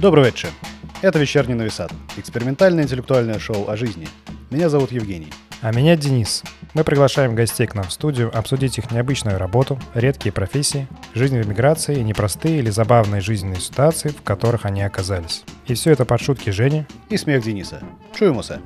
Добрый вечер. Это «Вечерний Нависат» – экспериментальное интеллектуальное шоу о жизни. Меня зовут Евгений. А меня Денис. Мы приглашаем гостей к нам в студию обсудить их необычную работу, редкие профессии, жизнь в эмиграции и непростые или забавные жизненные ситуации, в которых они оказались. И все это под шутки Жени И смех Дениса. Чуемся.